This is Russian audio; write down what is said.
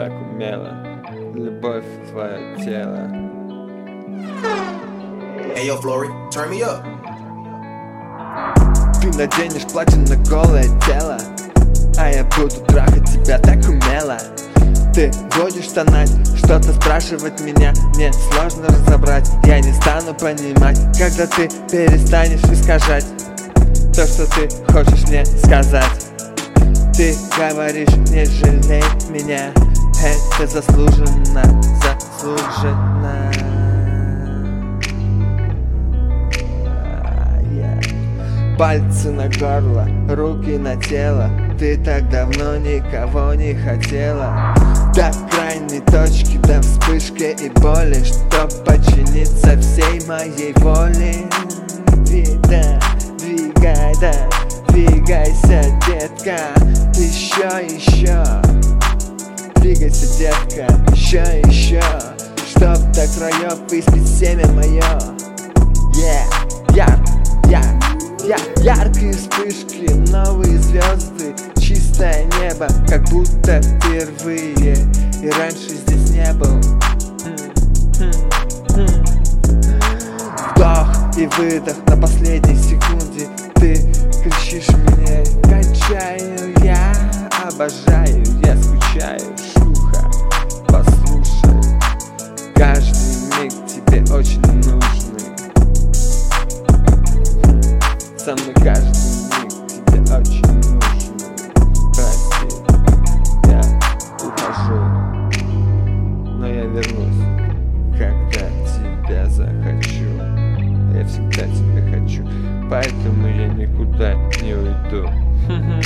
так умело Любовь твое тело. Hey yo, Flory, turn me up. Ты наденешь платье на голое тело А я буду трахать тебя так умело. Ты будешь тонать, что-то спрашивать меня Мне сложно разобрать, я не стану понимать Когда ты перестанешь искажать То, что ты хочешь мне сказать. Ты говоришь, не жалей меня Это заслуженно, заслуженно. Пальцы на горло, руки на тело. Ты так давно никого не хотела. До крайней точки, до вспышки и боли Чтоб подчиниться всей моей воле. Двигай, двигай, да, двигайся, детка. Еще, еще Двигайся, детка, еще, еще Чтоб до краев выспить семя мое Yeah, яр, яр, яр, яркие вспышки, новые звезды. Чистое небо, как будто впервые. И раньше здесь не был. Вдох и выдох на последней секунде. Ты кричишь мне, кончаю я, обожаю Каждый миг тебе очень нужный. Со мной каждый миг тебе очень нужный. Прости, я ухожу Но я вернусь, когда тебя захочу. Я всегда тебя хочу, поэтому я никуда не уйду.